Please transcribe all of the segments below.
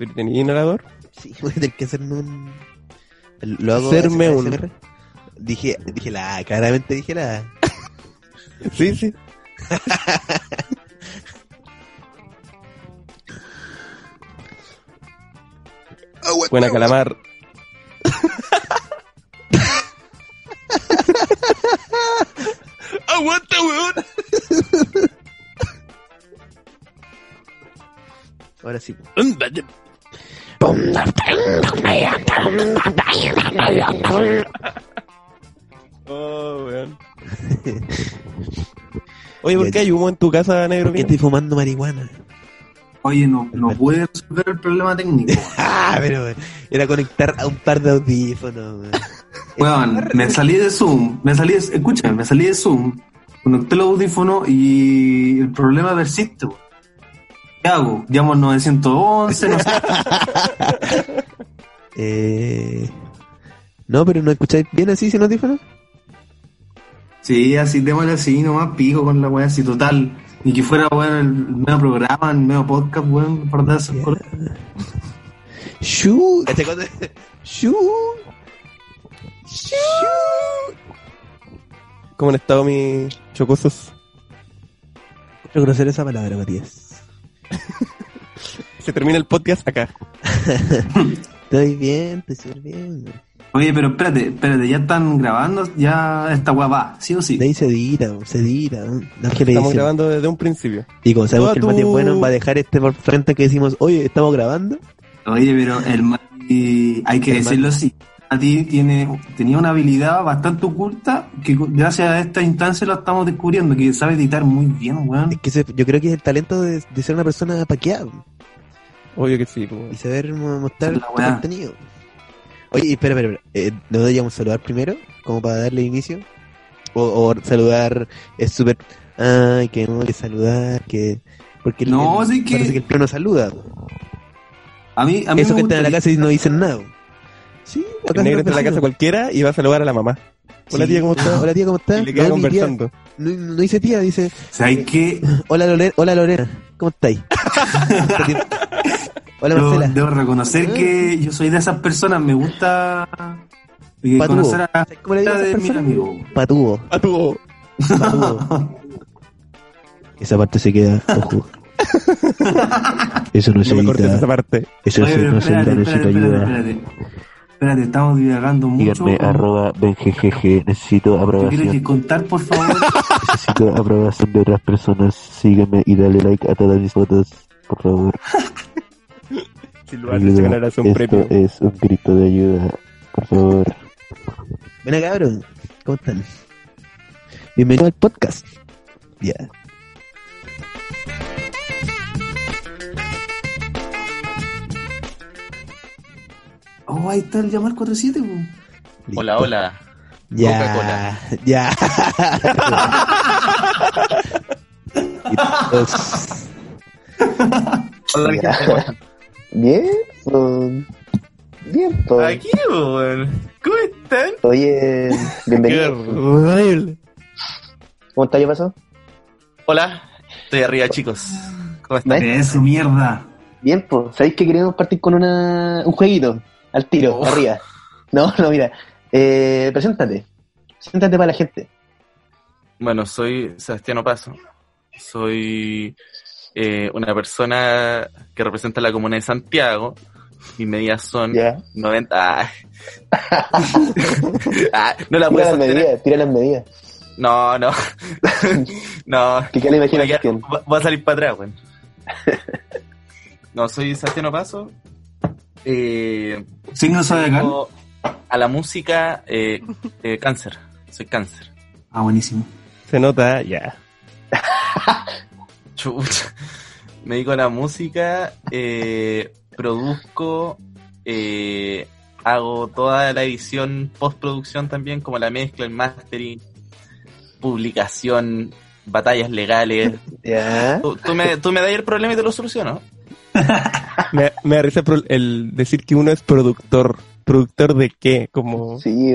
¿Pero tenías inhalador? Sí, voy a tener que hacerme un. Lo hago. Hacerme un- Dije, dije la claramente dije la. Sí, sí. Buena calamar. ¡Aguanta, weón! Ahora sí. Oh, weón. Oye, ¿por qué hay humo en tu casa, negro? ¿Por qué estoy fumando marihuana? Oye, no, no pude resolver el problema técnico. Ah, pero era conectar a un par de audífonos, weón. Me salí de Zoom, me salí de, escúchame, me salí de Zoom, conecté el audífono y el problema persiste. weón. ¿Qué hago? Llamo al 911, no sé. Eh... No, pero ¿no escucháis bien así sin audífonos? Sí, así démosle así, nomás pico con la weá así total. Ni que fuera weón el medio programa, el medio podcast, weón, por dar esas cosas. ¡Shu! ¿Cachai cuando- ¡Shu! ¡Shu! ¿Cómo han estado mis chocosos? Quiero conocer esa palabra, Matías. Se termina el podcast acá. Estoy bien, estoy súper bien. Oye, pero espérate, espérate, ya están grabando, ya esta weá va, sí o sí. De ahí se edita, se edita. No Estamos grabando desde un principio. Y como sabemos que el Mati es bueno, va a dejar este por frente que decimos, oye, estamos grabando. Oye, pero el Mati, hay que El decirlo así, Mati tiene, tenía una habilidad bastante oculta que gracias a esta instancia lo estamos descubriendo, que sabe editar muy bien, weón. Es que yo creo que es el talento de, de ser una persona paqueada Obvio que sí. y saber mo- mostrar la tu contenido. Oye, espera, espera, espera. Eh, ¿No deberíamos saludar primero? Como para darle inicio. O, o saludar es súper. Ay, que no, que saludar, que. Porque No, el- sí que- Parece que el plano saluda. A mí, a mí Eso me que están en la casa y no dicen nada. Sí, acá El negro entra a la casa cualquiera y va a saludar a la mamá. Hola Sí. tía, ¿cómo estás? Hola tía, ¿cómo estás? Y le queda No, conversando. No, no dice tía, dice ¿Sabes qué? hola Lorena, hola Lorena, ¿cómo estáis? hola Yo Marcela. debo reconocer que yo soy de esas personas, me gusta eh, Patudo. conocer a ¿Sabes cómo le digo a de esas mi personas? amigo. Patubo, A tu... patubo. Esa parte se queda, ojo. Eso no se No me cortes esa edita, parte. eso Oye, se- no se edita, espérate, espérate, espérate, ayuda. espérate. Espérate, estamos divagando mucho. Díganme, arroba benjejeje, necesito ¿Qué quieres aprobación, que contar, por favor? necesito aprobación de otras personas, sígueme y dale like a todas mis fotos, por favor. Si lo haces, ganarás un premio. es un grito de ayuda, por favor. Buena cabrón, ¿cómo están? Bienvenido al podcast. Ya. Oh, ahí está el llamar 47, po. listo. Hola, hola. Ya, Coca-Cola. ya. Hola, Ya. Bien, pues. Bien, pues. Aquí, weón. ¿Cómo están? Oye, bienvenido. ¿Cómo está? ¿Qué pasó? Hola. Estoy arriba, chicos. ¿Cómo están? Eso, mierda. Bien, pues. ¿Sabéis que queremos partir con una, un jueguito? Al tiro, Oh. arriba. No, no, mira. Eh, preséntate. Preséntate para la gente. Bueno, soy Sebastián Paso. Soy eh, una persona que representa la comuna de Santiago. Mis medidas son Ya. 90. Ah. Ah, no la Tira las medidas, tira las medidas. No, no. no. Voy a, imaginación. va- voy a salir para atrás, weón. No, soy Sebastián Paso. Eh, Signo zodiacal. a la música eh, eh, cáncer. Soy cáncer. Ah, buenísimo. Se nota, ya. Chucha. Me dedico a la música, eh, produzco, eh, hago toda la edición, postproducción también, como la mezcla, el mastering, publicación, batallas legales. Ya. Tú, tú me, tú me das el problema y te lo soluciono. Me, me da risa pro- el decir que uno es productor. ¿Productor de qué? Como... Sí,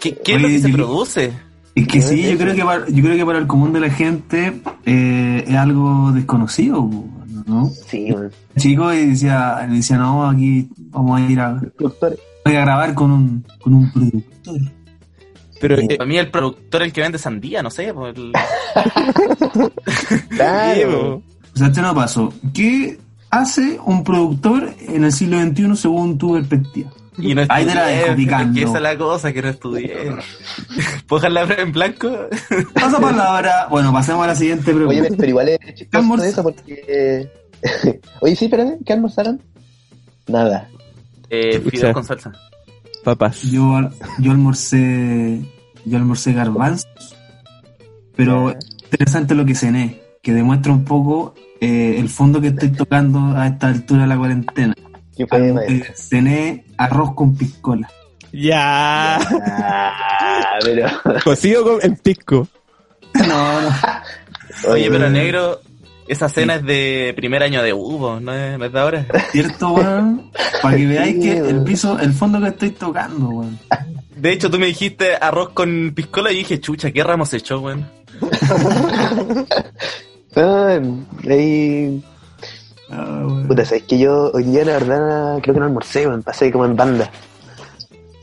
¿Qué, qué es lo que se yo- produce? Es que sí, yo creo que para, yo creo que para el común de la gente eh, es algo desconocido. No. Sí. Chico y decía, decía, no, aquí vamos a ir a, Productores. voy a grabar con un, con un productor. Pero Sí. eh, Para mí el productor es el que vende sandía, no sé. pues, el- Claro. O sea, este no pasó. ¿Qué hace un productor en el siglo XXI según tu perspectiva? Y no Ahí te la dejo estudié, picando. que esa es la cosa, que no estudié. ¿Puedo dejar la prueba en blanco? Pasa palabra. Bueno, pasemos a la siguiente pregunta. Oye, pero igual es chistoso eso porque... Oye, sí, espérame, ¿qué almorzaron? Nada. Eh, fideos con salsa. papas. Yo, yo almorcé. Yo almorcé garbanzos. Pero interesante lo que cené, que demuestra un poco eh, el fondo que estoy tocando a esta altura de la cuarentena. ¿Qué fue, Eh, cené arroz con piscola. Ya. Ah, pero... Cocido con, en pisco. No, no. Oye, pero negro, esa cena es de primer año de Hugo, ¿no es, no es de ahora? ¿Cierto, weón? Para que veáis Sí, que el piso, el fondo que estoy tocando, weón. De hecho, tú me dijiste arroz con piscola y dije, chucha, ¿qué ramos echó, weón? Ah, ahí... Ah. Puta, sabes que yo hoy día la verdad creo que no almorcé, me pasé como en banda.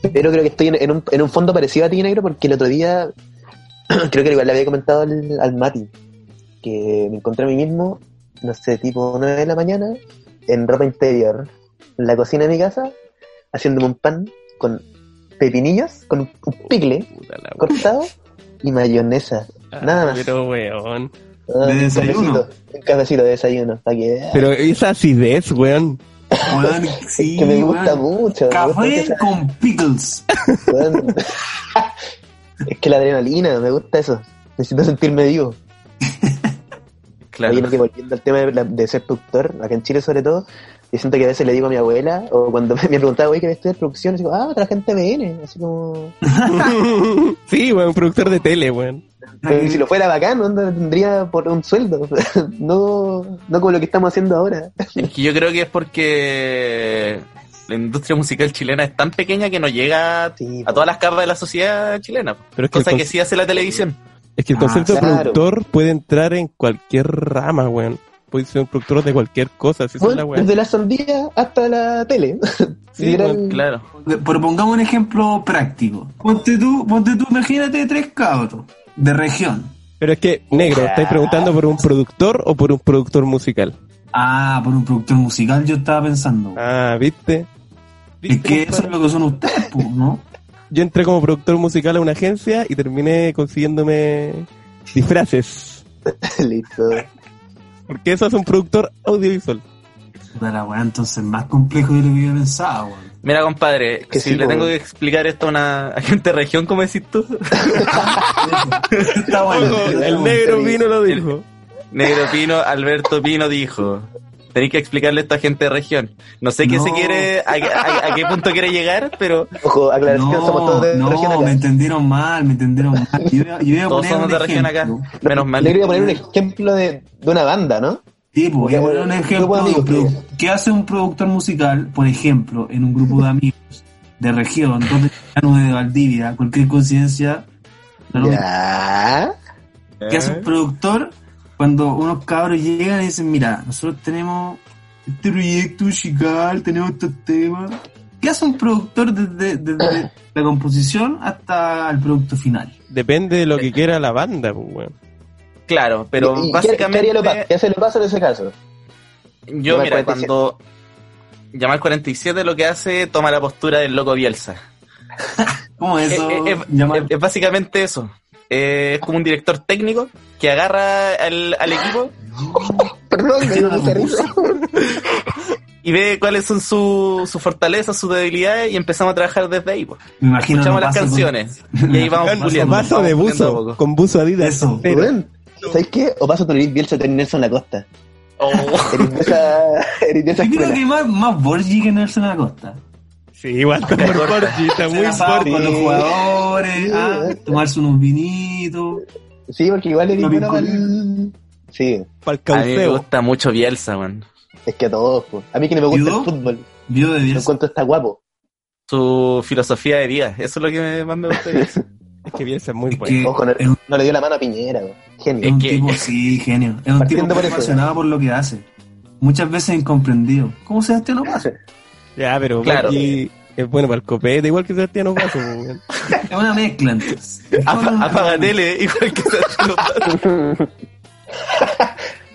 Pero creo que estoy en, en un, en un fondo parecido a ti, negro, porque el otro día creo que igual le había comentado al, al Mati que me encontré a mí mismo, no sé, tipo 9 de la mañana, en ropa interior, en la cocina de mi casa, haciéndome un pan con pepinillos, con un, picle cortado y mayonesa. Nada más. Pero weón. Ah, ¿De un desayuno? cafecito, Un cafecito de desayuno, para que, Pero esa acidez, weón. Weón, sí, que me gusta weón. mucho. me gusta Café esa- con pickles. Weón. es que la adrenalina, me gusta eso. Necesito sentirme vivo. Claro. Oye, que volviendo al tema de, la- de ser productor, acá en Chile sobre todo, yo siento que a veces le digo a mi abuela, o cuando me, me preguntaba, oye, que me estudiar producción, y digo, ah, otra gente viene, así como... sí, weón, productor de tele, weón. Si lo fuera bacán, ¿no? tendría por un sueldo, no, no como lo que estamos haciendo ahora. Es que yo creo que es porque la industria musical chilena es tan pequeña que no llega Sí, a todas las capas de la sociedad chilena. Pero es que, Cosa que sí hace la televisión. es que el Ah, concepto de productor puede entrar en cualquier rama, weón. Puede ser un productor de cualquier cosa, si es la Bueno, weón. desde la sandía hasta la tele. Sí, Literal- bueno, Claro. Pero pongamos un ejemplo práctico. Ponte tú, ponte tú, imagínate tres cabros de región. Pero es que, negro, ¿estáis preguntando por un productor o por un productor musical? Ah, por un productor musical yo estaba pensando. Ah, ¿viste? es ¿Viste, que eso es lo que son ustedes, pues, ¿no? Yo entré como productor musical a una agencia y terminé consiguiéndome disfraces. Listo. Porque eso es un productor audiovisual. Puta la weá, entonces más complejo de lo que yo pensaba, weón. Mira, compadre, Que si sí, le po. tengo que explicar esto a una gente de región, como decís tú, Está bueno. Ojo, el negro vino lo dijo. Negro Pino, Alberto Pino dijo. Tenéis que explicarle esto a gente de región. No sé qué No. se quiere, a, a- a qué punto quiere llegar, pero Ojo, aclaración, somos No, todos de región no, acá. me entendieron mal, me entendieron mal. Yo, yo iba a todos poner somos un de región acá. Menos mal. Le quería poner un ejemplo de, de una banda, ¿no? Sí, pues, voy a poner un ejemplo. amigos, pues. ¿Qué hace un productor musical, por ejemplo, en un grupo de amigos de región, donde de Valdivia, cualquier coincidencia? Ya. ¿Qué hace un productor cuando unos cabros llegan y dicen, mira, nosotros tenemos este proyecto musical, tenemos estos temas? ¿Qué hace un productor desde, desde la composición hasta el producto final? Depende de lo que quiera la banda, pues, weón. Claro, pero ¿Y- y qué- básicamente ¿Qué haría Lopa? ¿Qué hace Lopazo en ese caso? yo Llamar mira 47. cuando llamar 47 lo que hace toma la postura del loco Bielsa. ¿Cómo Es, eso? es- es- llama- es- es básicamente eso. Eh, es como un director técnico que agarra al, al equipo Perdón, me y ve cuáles son sus su fortalezas, sus debilidades y empezamos a trabajar desde ahí. pues. me imagino Escuchamos las con- canciones y ahí vamos puliendo. vaso de buzo, con buzo Adidas. Eso. Pero- ¿sabes qué? O paso el Bielsa tener Nelson Lacosta. Oh, Eres de esa, eres de esa Yo creo que más, más Borgi que Nelson Acosta. Sí, igual con muy asado Borgi. con los jugadores, Sí, ah, tomarse unos vinitos. Sí, porque igual Lo bueno para el... Sí, Para el a mí me gusta mucho Bielsa, man. es que a todos, po. A mí que no me gusta el fútbol. Vio de Lo Bielsa. encuentro está guapo. Su filosofía de vida, eso es lo que me- más me gusta de Bielsa. Es que Bielsa es muy Es bueno. no, es un, no le dio la mano a Piñera, es Genio. un que- tipo, sí, genio. Es un tipo Partiendo muy por apasionado por lo que hace. muchas veces incomprendido. ¿Cómo Sebastián Opaso? Ya, pero Claro. Bucky es bueno para el copete, igual que Sebastián Opaso. weón. Es una mezcla entonces. Apaga tele, igual que Sebastián Opaso.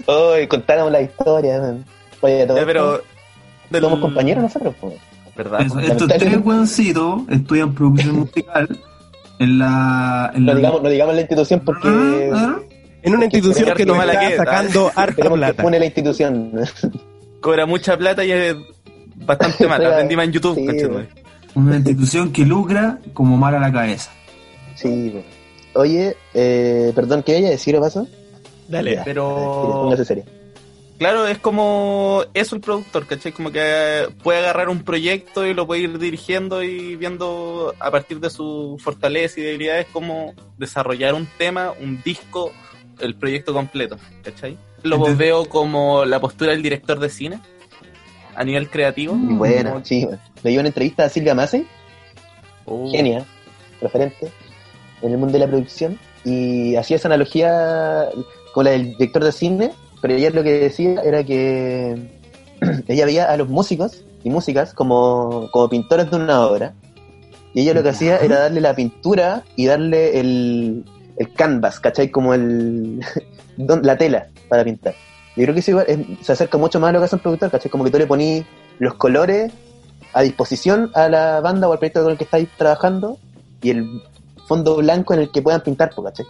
Hoy contáramos la historia, man. Oye, todo Ya, pero. del- somos compañeros nosotros, pues. ¿Verdad? Eso, estos tres hueoncitos estudian producción musical en la. En No la digamos, no digamos la institución porque Ah, ah. En una institución que nos está que- sacando harta queremos que plata. pone la institución. Cobra mucha plata y es bastante mala. Aprendí más en YouTube, Sí. Una institución que lucra como mal a la cabeza. Sí, pues. Oye, eh, perdón, ¿qué vaya a decir o paso? Dale. Ya, pero- Póngase serio. Claro, es como eso el productor, ¿cachai? Como que puede agarrar un proyecto y lo puede ir dirigiendo y viendo a partir de su fortaleza y debilidades cómo desarrollar un tema, un disco, el proyecto completo, ¿cachai? Lo Entonces- veo como la postura del director de cine a nivel creativo. Bueno, Como- sí, bueno. Le dio una entrevista a Silvia Massey, Oh, genia, referente en el mundo de la producción, y hacía esa analogía con la del director de cine, pero ella lo que decía era que ella veía a los músicos y músicas como, como pintores de una obra, y ella lo que hacía era darle la pintura y darle el, el canvas, ¿cachai? Como el la tela para pintar. Yo creo que eso igual es- se acerca mucho más a lo que hace un productor, ¿cachai? Como que tú le ponís los colores a disposición a la banda o al proyecto con el que estáis trabajando y el fondo blanco en el que puedan pintar, pues, ¿cachai?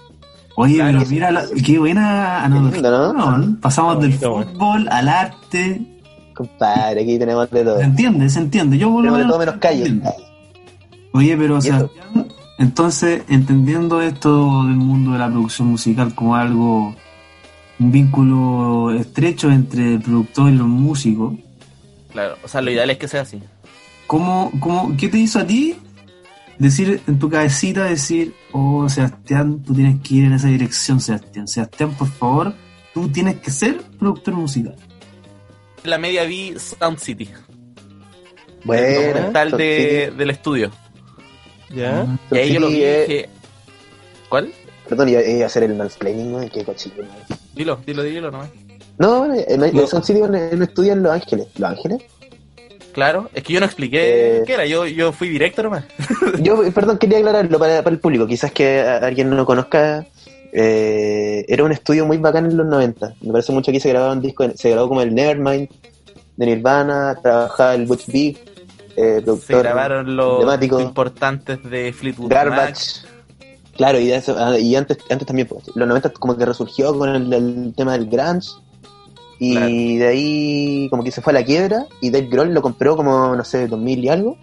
Oye, pero mira, la- qué buena analogía. ¿no? Pasamos del Bonito, fútbol al arte. Compadre, aquí tenemos de todo. Se entiende, se entiende. Yo de menos todo menos calle. Oye, pero ¿Y eso? Sebastián, entonces, entendiendo esto del mundo de la producción musical como algo, un vínculo estrecho entre el productor y los músicos, Claro, o sea, lo ideal es que sea así. ¿cómo, cómo, ¿qué te hizo a ti decir en tu cabecita, decir, oh, Sebastián, tú tienes que ir en esa dirección, Sebastián? Sebastián, por favor, tú tienes que ser productor musical. La media vi Sound City, el Bueno, documental Sound de, City. del estudio. ¿Ya? Y ahí yo lo vi es- dije, ¿cuál? Perdón, iba, iba a hacer el mansplaining, ¿no? Qué cochino. ¿no? Dilo, dilo, dilo nomás. No, en, en No. Sound City uno, uno estudia en Los Ángeles. ¿Los Ángeles? Claro, es que yo no expliqué Eh, qué era, yo, yo fui directo nomás. Yo, perdón, quería aclararlo para, para el público. Quizás que alguien no lo conozca. eh, era un estudio muy bacán en los 90. Me parece mucho que se grabaron discos. Se grabó como el Nevermind de Nirvana. Trabajaba el Butch Vig, eh, Se grabaron los emblemático. importantes de Fleetwood Mac. Claro, y, eso- ah, y antes, antes también, pues, los 90 como que resurgió con el, el tema del grunge. Y Claro. de ahí como que se fue a la quiebra y Dave Grohl lo compró como, no sé, 2000 y algo.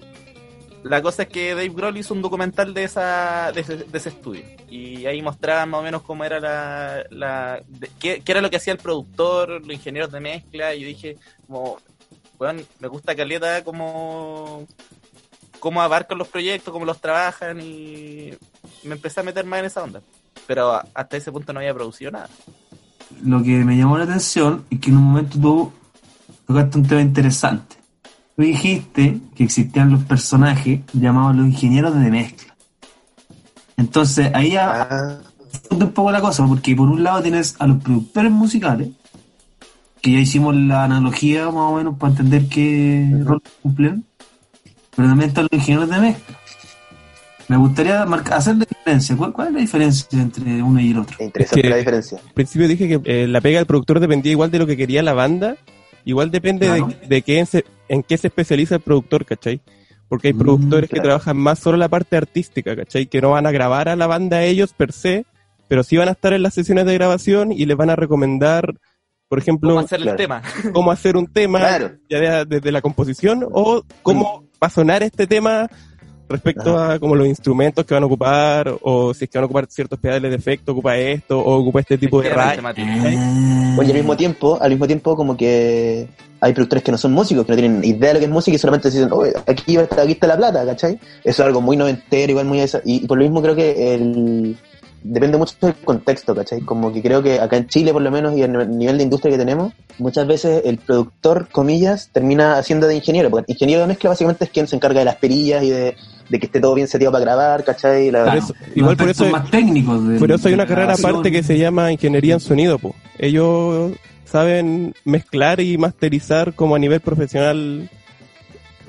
La cosa es que Dave Grohl hizo un documental de esa de ese, de ese estudio y ahí mostraban más o menos cómo era la, la de- qué, qué era lo que hacía el productor, los ingenieros de mezcla y yo dije como bueno, me gusta Caleta cómo cómo abarcan los proyectos, cómo los trabajan y me empecé a meter más en esa onda. Pero a- hasta ese punto no había producido nada. lo que me llamó la atención es que en un momento tú tocaste un tema interesante. Tú dijiste que existían los personajes llamados los ingenieros de mezcla. Entonces ahí ya Ah, un poco la cosa, porque por un lado tienes a los productores musicales, que ya hicimos la analogía más o menos para entender qué rol cumplen, pero también están los ingenieros de mezcla. Me gustaría marcar, hacer la diferencia. ¿Cuál, cuál es la diferencia entre uno y el otro? es interesante que- la diferencia. Al principio dije que eh, la pega del productor dependía igual de lo que quería la banda, igual depende Claro. de, de qué en, se- en qué se especializa el productor, ¿cachai? Porque hay Mm, productores que trabajan más solo la parte artística, ¿cachai? Que no van a grabar a la banda ellos per se, pero sí van a estar en las sesiones de grabación y les van a recomendar, por ejemplo, ¿Cómo hacer el claro. tema? cómo hacer un tema Claro. ya de- desde la composición o cómo va a sonar este tema respecto a como los instrumentos que van a ocupar o si es que van a ocupar ciertos pedales de efecto, ocupa esto o ocupa este tipo de Efectivamente, ray. Mati. Ah. Bueno, y al mismo tiempo, al mismo tiempo como que hay productores que no son músicos, que no tienen idea de lo que es música y solamente dicen, oh, aquí, está, aquí está la plata, ¿cachai? Eso es algo muy noventero, igual muy eso. Y, y por lo mismo creo que el depende mucho del contexto, ¿cachai? Como que creo que acá en Chile, por lo menos, y en el nivel de industria que tenemos, muchas veces el productor, comillas, termina haciendo de ingeniero, porque el ingeniero de mezcla básicamente es quien se encarga de las perillas y de, de que esté todo bien seteado para grabar, ¿cachai? La- Claro, eso- igual por eso- más técnicos de, Por eso hay una carrera aparte que se llama ingeniería en sonido, po. Ellos saben mezclar y masterizar como a nivel profesional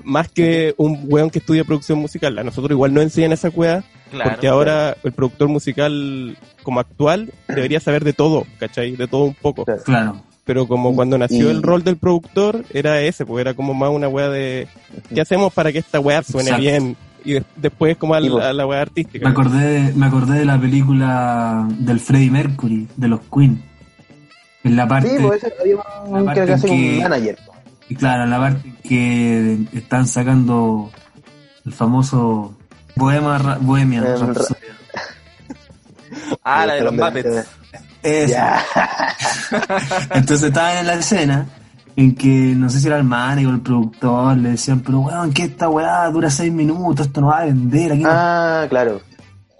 más que un weón que estudia producción musical. A nosotros igual no enseñan esa weá, Claro. porque ahora el productor musical como actual debería saber de todo, ¿cachai? De todo un poco. Claro. Pero como cuando nació Y- el rol del productor, era ese, pues era como más una weá de ¿qué hacemos para que esta weá suene Exacto. bien? Y de- después como al- Sí, pues. a la weá Me artística. acordé, me acordé de la película del Freddie Mercury, de los Queen. En la parte, Sí, pues ese había un, Aparte creo que hace que- un manager. y claro, en la parte que están sacando el famoso Bohema, Bohemia. Ah, la de los Muppets. Entonces estaban en la escena en que no sé si era el manager o el productor, le decían, pero weón, que esta weá dura seis minutos, esto no va a vender aquí. no-". Ah, claro.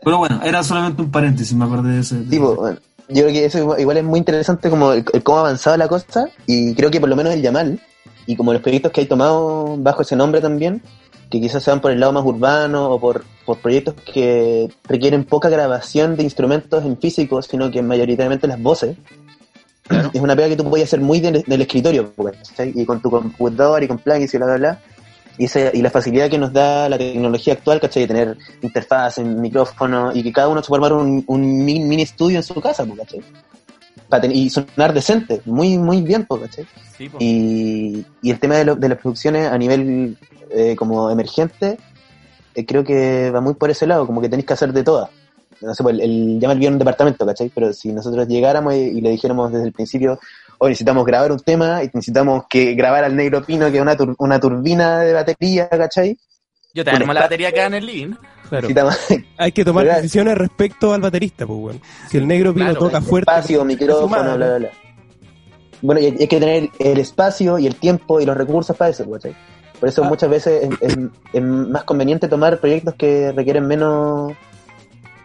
Pero bueno, era solamente un paréntesis, me acordé de ese. Tipo, bueno, yo creo que eso igual- igual es muy interesante como el, el cómo ha avanzado la cosa y creo que por lo menos el Yamal y como los proyectos que hay tomado bajo ese nombre también, que quizás sean por el lado más urbano o por, por proyectos que requieren poca grabación de instrumentos en físico, sino que mayoritariamente las voces. Es una pega que tú puedes hacer muy del, del escritorio, pues, ¿cachai? y con tu computador y con plugins y bla, bla, bla. Y, esa- y la facilidad que nos da la tecnología actual, ¿cachai? De tener interfaz, micrófono y que cada uno se pueda armar un, un mini, mini estudio en su casa, pues, ¿cachai? Y sonar decente, muy, muy bien, pues, ¿cachai? Sí, y el tema de, lo- de las producciones a nivel eh, como emergente, eh, creo que va muy por ese lado, como que tenéis que hacer de todas. No sé, pues el, el llama el un departamento, ¿cachai? Pero si nosotros llegáramos y, y le dijéramos desde el principio, hoy necesitamos grabar un tema y necesitamos que grabar al negro pino, que es una, tur- una turbina de batería, ¿cachai? Yo te armo la batería acá en el living. Claro. Necesitamos Hay que tomar decisiones respecto al baterista, pues weón. Si el negro pino Claro, toca fuerte. espacio, micrófono, bla, bla, bla. Bueno, y hay hay que tener el espacio y el tiempo y los recursos para eso, ¿cachai? Por eso Ah. muchas veces es, es- es más conveniente tomar proyectos que requieren menos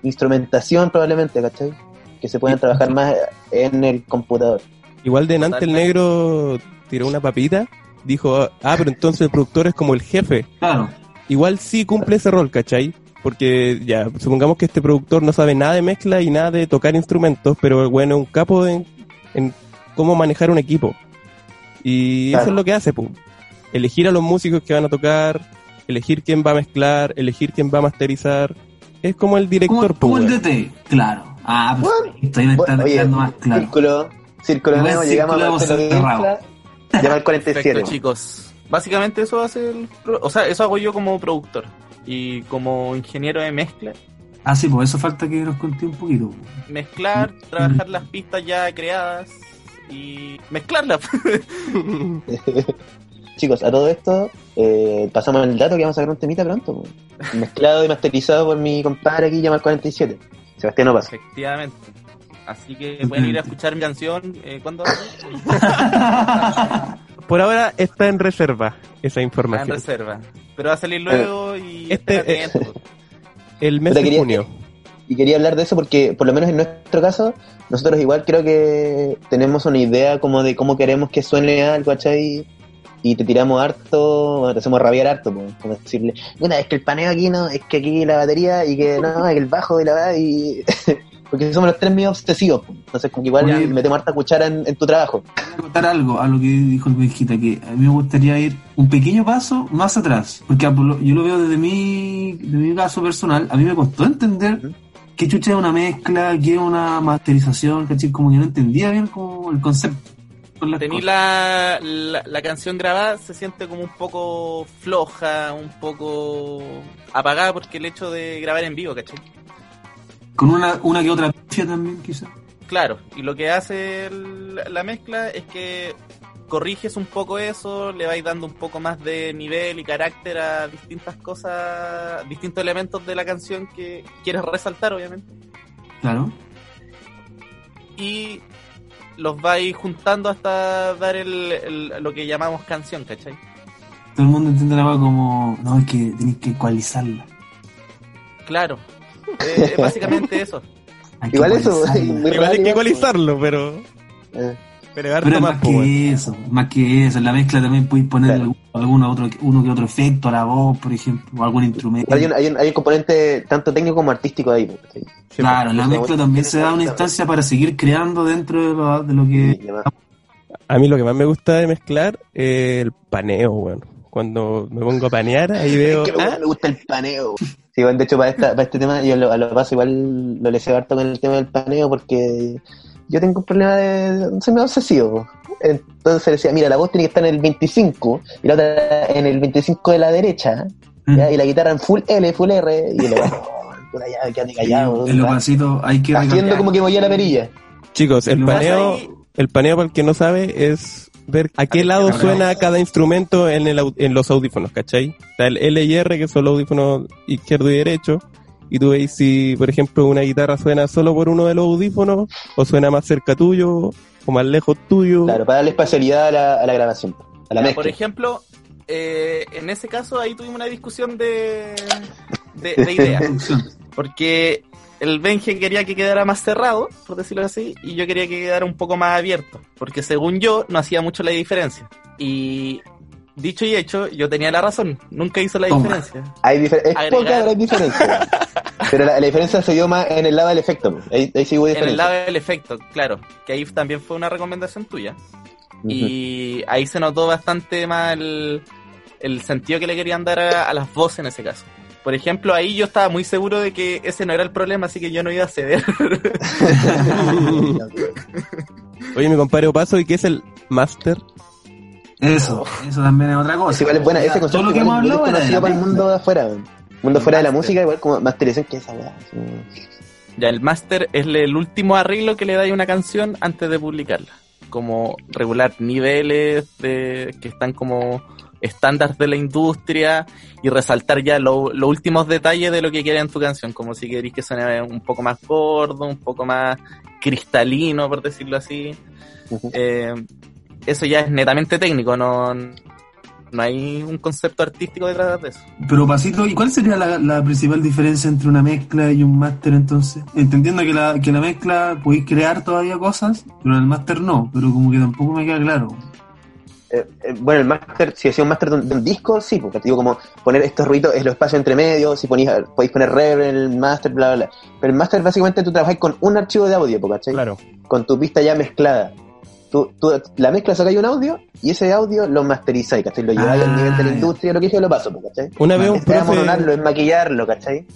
instrumentación probablemente, ¿cachai? Que se puedan trabajar más en el computador. Igual de Nante el negro tiró una papita, dijo, ah, pero entonces el productor es como el jefe. Claro. Igual sí cumple ese rol, ¿cachai? Porque ya, supongamos que este productor no sabe nada de mezcla y nada de tocar instrumentos, pero bueno, es un capo en, en cómo manejar un equipo. Y Claro. eso es lo que hace, pues. Elegir a los músicos que van a tocar, elegir quién va a mezclar, elegir quién va a masterizar. Es como el director, Como, como pues, el. DT, claro. Ah, perfecto, ahí me está Bueno, oye, quedando más claro. Círculo, círculo Igual nuevo, círculo llegamos a hemos Marcelo cerrado. Guinfla, llama al 47. Perfecto, chicos. Básicamente eso hace el... O sea, eso hago yo como productor. Y como ingeniero de mezcla. Ah, sí, pues eso falta que nos conté un poquito. Mezclar, trabajar las pistas ya creadas y mezclarlas. Chicos, a todo esto, eh, pasamos el dato que vamos a sacar un temita pronto. Mezclado y masterizado por mi compadre aquí, llama al 47. Sebastián Opas. Efectivamente. Así que pueden ir a escuchar mi canción. Eh, ¿Cuándo? Por ahora está en reserva esa Ah, en información. reserva. Pero va a salir luego y... Este- estén atentos. El mes de quería- junio. Y quería hablar de eso porque, por lo menos en nuestro caso, nosotros igual creo que tenemos una idea como de cómo queremos que suene algo, ¿cachai? Y te tiramos harto, bueno, te hacemos rabiar harto, pues, como decirle, una es que el paneo aquí no, es que aquí la batería y que no, es que el bajo y la va y... porque somos los tres medio obsesivos, pues. entonces como que igual Oye. metemos harta cuchara en, en tu trabajo. Voy a contar algo a lo que dijo el Benjita, que a mí me gustaría ir un pequeño paso más atrás, porque a- por lo- yo lo veo desde mi, de mi caso personal, a mí me costó entender qué chucha es una mezcla, qué es una masterización, ¿cachai? Como que no entendía bien como el concepto. Cosas. la, la, la canción grabada, se siente como un poco floja, un poco apagada porque el hecho de grabar en vivo, ¿cachai? Con una, una que otra pifia también, quizás. Claro, y lo que hace el- la mezcla es que corriges un poco eso, le vais dando un poco más de nivel y carácter a distintas cosas, distintos elementos de la canción que quieres resaltar, obviamente. Claro. Y los vais juntando hasta dar el, el- lo que llamamos canción, ¿cachai? Todo el mundo entiende la cosa como, no, es que tenéis que ecualizarla. Claro. Eh, es básicamente eso. Igual eso, Igual hay que ecualizarlo, pero... Eh, Pero, harto Pero es más, que eso, más que eso. En la mezcla también podéis poner Claro. alguno otro, uno que otro efecto a la voz, por ejemplo, o algún instrumento. Hay un, hay, un, hay un componente tanto técnico como artístico ahí. pues. Sí, Claro, en la mezcla también se da una instancia para seguir creando dentro de lo, de lo que... A mí lo que más me gusta de mezclar es el paneo, weón. Cuando me pongo a panear, ahí veo. Es que me, ah, me gusta el paneo. Sí, bueno, de hecho, para, esta, para este tema, yo lo, a lo paso igual lo leseo harto con el tema del paneo porque yo tengo un problema de. Soy medio obsesivo. Entonces decía, mira, la voz tiene que estar en el 25 y la otra en el 25 de la derecha, ¿ya? y la guitarra en full L, full R, y el por allá, quédate callado. en los ¿va? pasitos hay que Haciendo como que voy a la perilla. chicos, el paneo, el paneo para el que no sabe es ver a qué lado suena cada instrumento en, el, en los audífonos, ¿cachai? Está el L y R, que son los audífonos izquierdo y derecho, y tú veis si, por ejemplo, una guitarra suena solo por uno de los audífonos, o suena más cerca tuyo, o más lejos tuyo. Claro, para darle espacialidad a la, a la grabación, a la Ya, mezcla. por ejemplo, eh, en ese caso ahí tuvimos una discusión de, de, de ideas. Porque el Benje quería que quedara más cerrado, por decirlo así, y yo quería que quedara un poco más abierto. Porque según yo, no hacía mucho la diferencia. Y dicho y hecho, yo tenía la razón. Nunca hizo la Toma. diferencia. Hay difer- es Agregar. poca, hay diferencia. pero la, la diferencia se dio más en el lado del efecto. pues. Ahí, ahí sí hubo En diferencia. el lado del efecto, claro. Que ahí también fue una recomendación tuya. Y ahí se notó bastante más el, el sentido que le querían dar a, a las voces en ese caso. Por ejemplo, ahí yo estaba muy seguro de que ese no era el problema, así que yo no iba a ceder. Oye, mi compadre Opaso, ¿y qué es el master? Eso, eso también es otra cosa. Es igual es buena, ese Todo concepto lo que hemos hablado desconocido la para el mundo de afuera. Mundo fuera de la música, igual como masterización que esa weá. ya, el máster es el último arreglo que le da a una canción antes de publicarla. Como regular niveles de, que están como estándares de la industria y resaltar ya lo- los últimos detalles de lo que quieres en tu canción, como si queréis que suene un poco más gordo, un poco más cristalino, por decirlo así. Eh, eso ya es netamente técnico, no, no hay un concepto artístico detrás de eso. Pero Pasito, ¿y cuál sería la, la principal diferencia entre una mezcla y un máster entonces? Entendiendo que la, que la mezcla podéis crear todavía cosas, pero en el máster no, pero como que tampoco me queda claro. Eh, eh, bueno, el máster, si hacía un máster de un, de un disco, sí, porque te digo como poner estos ruidos en los espacios entre medios, si ponís, podéis poner reverb en el máster, bla, bla, bla. Pero el máster básicamente tú trabajas con un archivo de audio, ¿cachai? Claro. Con tu pista ya mezclada. Tú, tú la mezcla sacáis un audio y ese audio lo masterizáis, ¿cachai? Lo lleváis Ah, al nivel de la ya. industria, lo que dije lo paso, po, ¿cachai? Una vez un profe, es maquillarlo, ¿cachai?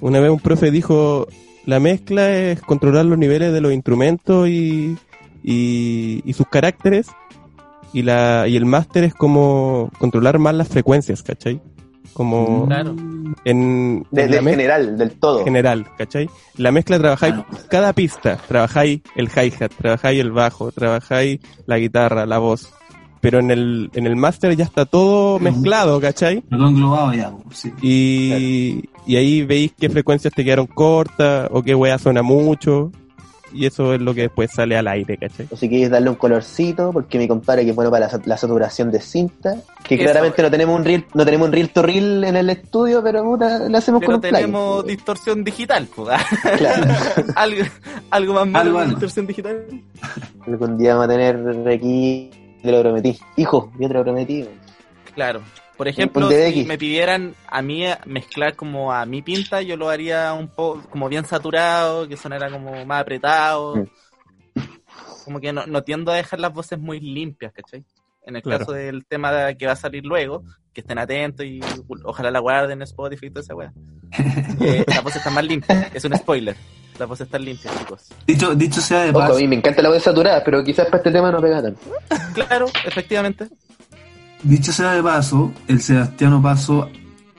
una vez un profe dijo, la mezcla es controlar los niveles de los instrumentos y, y, y sus caracteres, y la, y el máster es como controlar más las frecuencias, ¿cachai? Como Claro. en, De, del general, del todo. general, ¿cachai? La mezcla trabajáis Claro. cada pista, trabajáis el hi-hat, trabajáis el bajo, trabajáis la guitarra, la voz. Pero en el, en el máster ya está todo mezclado, ¿cachai? Lo englobado ya, pues, sí. Y, y ahí veis qué frecuencias te quedaron cortas o qué wea suena mucho. Y eso es lo que después sale al aire, ¿cachai? O si quieres darle un colorcito, porque mi compadre que es bueno para la, sat- la saturación de cinta, que Eso. claramente no tenemos un reel, no tenemos un reel to reel en el estudio, pero puta, lo hacemos Pero con un tenemos distorsión digital, Claro. algo, algo más malo Algo, que algo. distorsión digital. Algún día vamos a tener aquí, te lo prometí. Hijo, yo te lo prometí. Claro. Por ejemplo, si me pidieran a mí mezclar como a mi pinta, yo lo haría un poco como bien saturado, que sonara como más apretado. Mm. Como que no, no tiendo a dejar las voces muy limpias, ¿cachai? En el Claro. caso del tema de- que va a salir luego, que estén atentos y ojalá la guarden en Spotify y toda esa weá. Eh, las voces están más limpias. Es un spoiler. Las voces están limpias, chicos. Dicho, dicho sea de Ojo, a paso, mí me encanta la voz saturada, pero quizás para este tema no pega tanto. Claro, efectivamente. Dicho sea de paso, el Sebastiano Paso,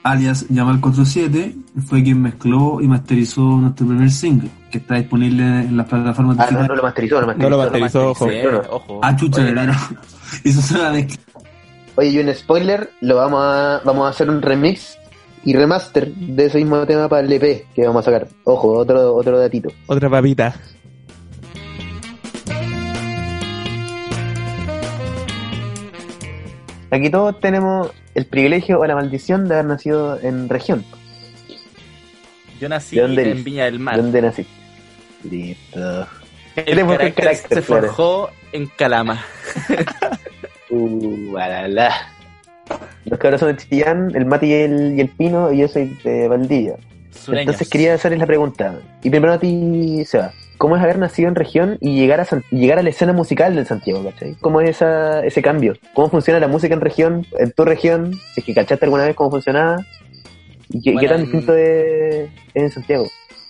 alias Yamal 47, fue quien mezcló y masterizó nuestro primer single, que está disponible en las plataformas Ah, no, digitales. no lo masterizó, no lo No lo masterizó. masterizó, ojo. Sí, no, no. ojo. Ah, chucha, claro. Hizo una mezcla. Oye, y un spoiler, lo vamos a, vamos a hacer un remix y remaster de ese mismo tema para el EP que vamos a sacar. Ojo, otro, otro datito. Otra papita. Aquí todos tenemos el privilegio o la maldición de haber nacido en región. Yo nací ¿De dónde en eres? Viña del Mar. ¿Dónde naciste? Listo. El carácter carácter, se claro. forjó en Calama. Uh, alala. Los cabros son de Chillán, el Mati y el, y el Pino, y yo soy de Valdivia. Sureños. Entonces quería hacerles la pregunta. Y primero a ti, Seba. Cómo es haber nacido en región y llegar a, San- llegar a la escena musical de Santiago, ¿cachai? ¿Cómo es esa, ese cambio? ¿Cómo funciona la música en región, en tu región? Si es que cachaste alguna vez cómo funcionaba. ¿Y qué, Bueno, qué tan distinto es, es en Santiago?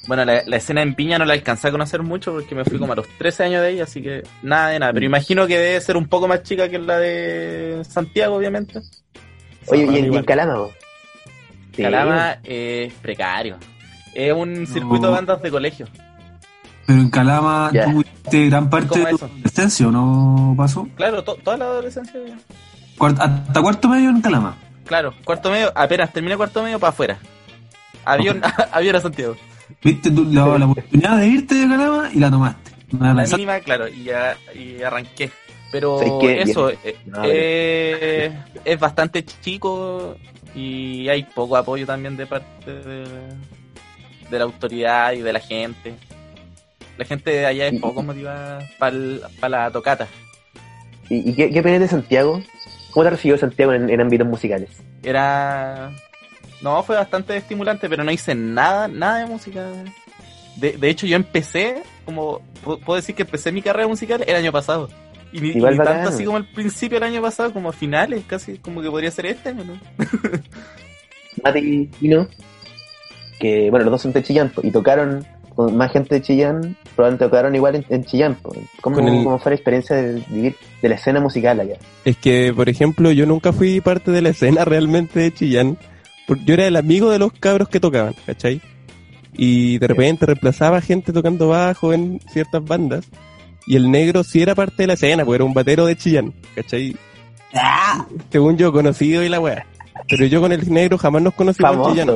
Bueno, la, la escena en Piña no la alcancé a conocer mucho porque me fui como a los 13 años de ahí, así que nada de nada. Pero imagino que debe ser un poco más chica que la de Santiago, obviamente. Oye, ¿y en, y en igual. Calama? vos? Sí. Calama es precario. Es un circuito de bandas de colegio. Pero en Calama tú tuviste gran parte ¿Cómo de tu adolescencia, ¿o no pasó? Claro, to- toda la adolescencia. Cuart- hasta cuarto medio en Calama. Claro, cuarto medio, apenas terminé cuarto medio para afuera. Avión, avión a Santiago. Viste tú la, la oportunidad de irte de Calama y la tomaste. La La mínima, claro, y, ya, y arranqué. Pero eso, eh, eh, es bastante chico y hay poco apoyo también de parte de, de la autoridad y de la gente. La gente de allá es poco motivada para la tocata. ¿Y, y qué, qué opinas de Santiago? ¿Cómo te recibió Santiago en, en ámbitos musicales? Era... No, fue bastante estimulante, pero no hice nada, nada de música. De, de hecho, yo empecé, como, pu- puedo decir que empecé mi carrera musical el año pasado. Y ni, y ni tanto así como al principio del año pasado, como a finales, casi como que podría ser este año, ¿no? Mati y Pino, que bueno, los dos son de Chillán, y tocaron con más gente de Chillán, probablemente tocaron igual en, en Chillán. ¿Cómo, Con el- cómo fue la experiencia de vivir de la escena musical allá? Es que, por ejemplo, yo nunca fui parte de la escena realmente de Chillán. Yo era el amigo de los cabros que tocaban, ¿cachai? Y de repente reemplazaba gente tocando bajo en ciertas bandas. Y el negro sí era parte de la escena, porque era un batero de Chillán, ¿cachai? Según yo, conocido y la weá. Pero yo con el negro jamás nos conocimos en Chillán.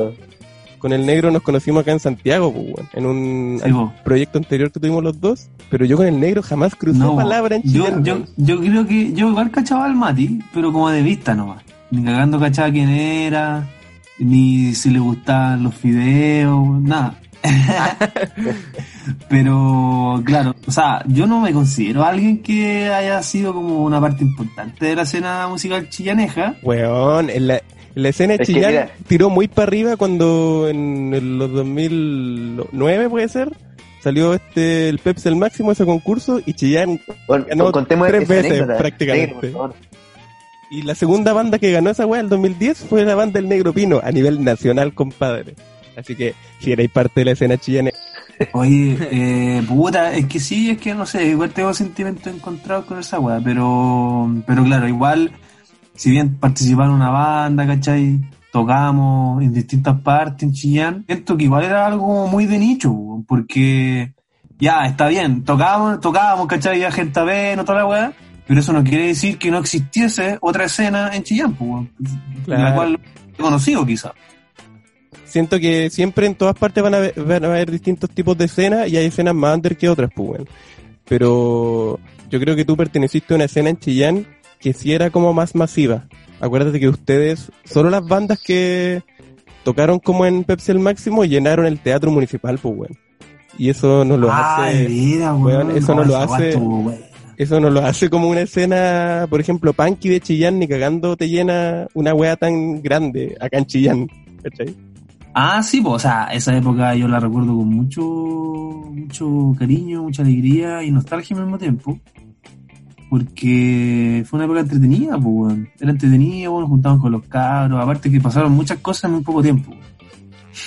Con el negro nos conocimos acá en Santiago, pues, en un Sí, proyecto anterior que tuvimos los dos. Pero yo con el negro jamás crucé No, palabra en yo, Chillán. yo, weón. yo creo que yo igual cachaba al Mati, pero como de vista nomás. Ni cagando cachaba quién era, ni si le gustaban los fideos, nada. pero claro, o sea, yo no me considero alguien que haya sido como una parte importante de la escena musical chillaneja. Weón, en la, la escena de Es Chillán mira. tiró muy para arriba cuando en los 2009 puede ser, salió este el Pepsi el máximo ese concurso y Chillán Bueno, Ganó tres veces, anécdota. prácticamente. Negro, y la segunda banda que ganó esa weá el 2010 fue la banda El Negro Pino a nivel nacional, compadre. Así que si erais parte de la escena chillana, Oye, eh, puta, es que sí, es que no sé, igual tengo sentimientos encontrados con esa weá, pero, pero claro, igual, si bien participar en una banda, ¿cachai? Tocamos en distintas partes en Chillán, siento que igual era algo muy de nicho, porque ya, está bien, tocábamos, tocábamos, ¿cachai? Ya gente a ver, no toda la weá, pero eso no quiere decir que no existiese otra escena en Chillán, pues, Claro. la cual he conocido quizá. siento que siempre en todas partes van a, haber, van a haber distintos tipos de escenas y hay escenas más under que otras, pues. Pero yo creo que tú perteneciste a una escena en Chillán que sí era como más masiva. Acuérdate que ustedes, solo las bandas que tocaron como en Pepsi el Máximo llenaron el teatro municipal, pues, weón. Y eso no lo ah, hace... veras, weón, weón, eso no lo hace-. Eso no lo hace como una escena, por ejemplo, punky de Chillán, ni cagando te llena una wea tan grande acá en Chillán. ¿cachai? Ah, sí, pues, o sea, esa época yo la recuerdo con mucho, mucho cariño, mucha alegría y nostalgia al mismo tiempo. Porque fue una época entretenida, pues, weón. Era entretenida, bueno, nos juntábamos con los cabros, aparte que pasaron muchas cosas en muy poco tiempo.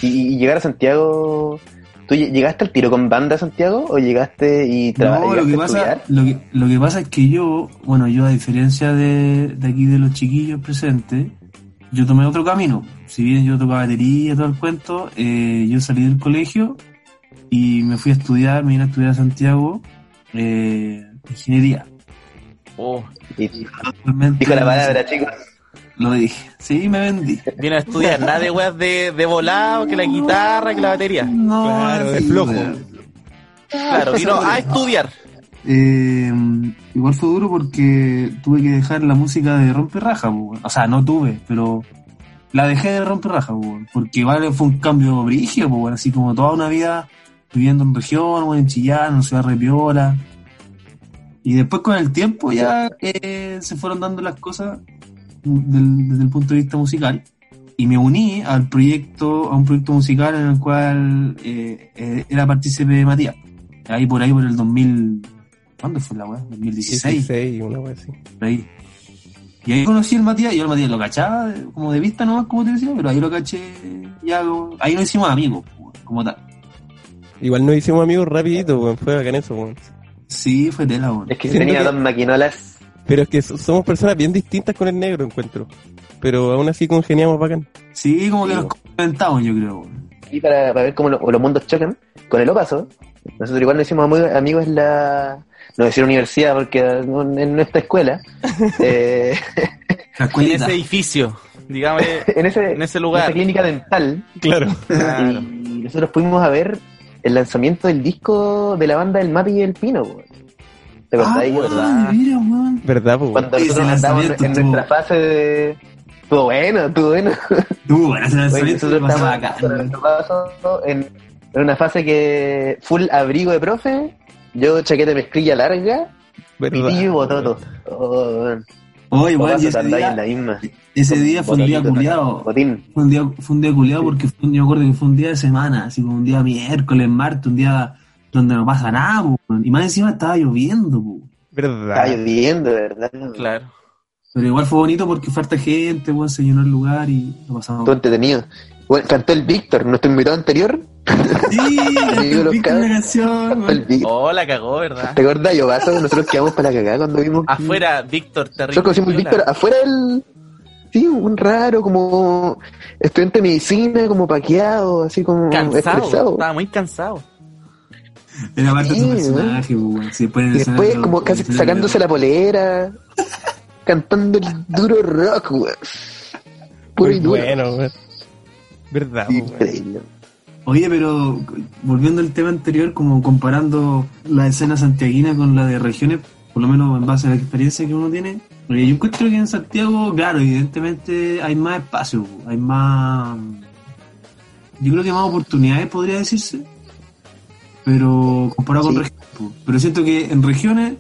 Y, y llegar a Santiago, ¿tú lle- llegaste al tiro con banda a Santiago o llegaste y No, trabajaste lo que, pasa, lo, que, lo que pasa es que yo, bueno, yo a diferencia de, de aquí de los chiquillos presentes, yo tomé otro camino. Si bien yo tocaba batería, todo el cuento, eh, yo salí del colegio y me fui a estudiar, me vine a estudiar a Santiago, eh, ingeniería. Oh, Y dijo la palabra, chicos. Lo dije. Sí, me vendí. viene a estudiar nada de weas de, de volado, que la guitarra, que la batería. No, Claro, de sí, flojo. Claro, vino a estudiar. Eh, igual fue duro porque tuve que dejar la música de Rompe Raja, o sea, no tuve, pero la dejé de Rompe Raja, porque igual fue un cambio brígido, así como toda una vida viviendo en región, en Chillán, en Ciudad Repiola. Y después con el tiempo ya eh, se fueron dando las cosas del- desde el punto de vista musical. Y me uní al proyecto, a un proyecto musical en el cual eh, eh, era partícipe Matías. ahí por ahí por el 2000, ¿cuándo fue la weá? 2016, 16, una wea así. ahí. Y ahí conocí al Matías, y yo al Matías lo cachaba, eh, como de vista nomás, como te decía, pero ahí lo caché, ya, como- ahí nos hicimos amigos, como tal. Igual nos hicimos amigos rapidito, weón. Fue bacán eso, weón. Sí, fue tela, weón. Es que Siento tenía que- dos maquinolas. Pero es que so- somos personas bien distintas con el negro, encuentro. Pero aún así congeniamos bacán. Sí, como que nos comentamos, yo creo. Y para, para ver cómo lo- los mundos chocan. Con el Opaso, nosotros igual nos hicimos muy amigos en la. No decir universidad, porque no- en nuestra escuela. eh, La En ese edificio, digamos, en, ese, en ese en lugar. esa clínica dental. Claro. Claro. Y nosotros fuimos a ver el lanzamiento del disco de la banda El Mati y el Pino, weón. ¿Te Ah, acordás? de veras, weón. ¿Verdad, weón? Cuando nosotros andábamos en lanzamiento nuestra estuvo- fase de. Estuvo bueno, estuvo bueno. Tú, bueno, ese Oye, lanzamiento nosotros pasaba estábamos acá. paso en, en una fase que full abrigo de profe, yo chaqueta de mezclilla larga, pitillo y ¿Verdad? bototo. Oh, weón. Oye, weón, ese día, la misma. ese día fue un día culiado. Fue un día, fue un día culiado porque fue, un- yo me acuerdo que fue un día de semana, así como un día miércoles, martes, un día donde no pasa nada, weón. y más encima estaba lloviendo. Estaba ¿Verdad? lloviendo, de verdad. Claro. pero igual fue bonito porque fue harta gente, weón, se llenó el lugar y lo pasamos. Estuvo entretenido. Bueno, cantó el Víctor, nuestro invitado anterior. Sí, Amigo, los ¿viste cabros. la canción. Oh, la cagó, ¿verdad? ¿Te acuerdas, yo vaso? Nosotros quedamos para la cagada cuando vimos. Afuera, Víctor Terrible. Nosotros conocimos Víctor afuera del. Sí, un raro, como estudiante de medicina, como paqueado, así como Cansado. estresado. Estaba muy cansado. Era parte de Sí, su weón. personaje. Sí, en el Y después, como casi sacándose la polera, cantando el duro rock, weón. Puro Muy y duro. bueno, weón. ¿Verdad, weón? Increíble. Oye, pero volviendo al tema anterior, como comparando la escena santiaguina con la de regiones, por lo menos en base a la experiencia que uno tiene, yo encuentro que en Santiago, claro, evidentemente hay más espacio, hay más... Yo creo que más oportunidades podría decirse, pero comparado Sí. con regiones. Pero siento que en regiones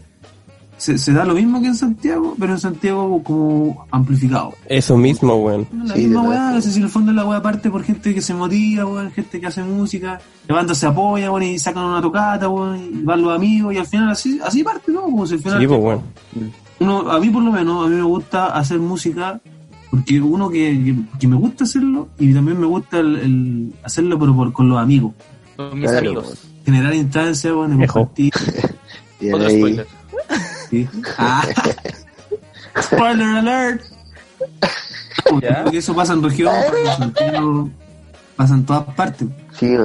se, se da lo mismo que en Santiago, pero en Santiago como amplificado. Eso mismo, weón. La Sí, misma weá, no sé si en el fondo es la weá parte por gente que se motiva, weón, gente que hace música, la banda se apoya, weón, y sacan una tocata, weón, y van los amigos, y al final así, así parte, ¿no? Como si al final Sí, pues, weón. uno, a mí por lo menos, a mí me gusta hacer música porque uno que, que, que me gusta hacerlo y también me gusta el, el hacerlo pero por, con los amigos. Con mis Claro, amigos. Generar instancias, weón, de compartir. Otro spoiler. ¿Sí? Ah. Spoiler alert. Ya. Eso pasa en región, pasa en Santiago, pasa en todas partes. Sí,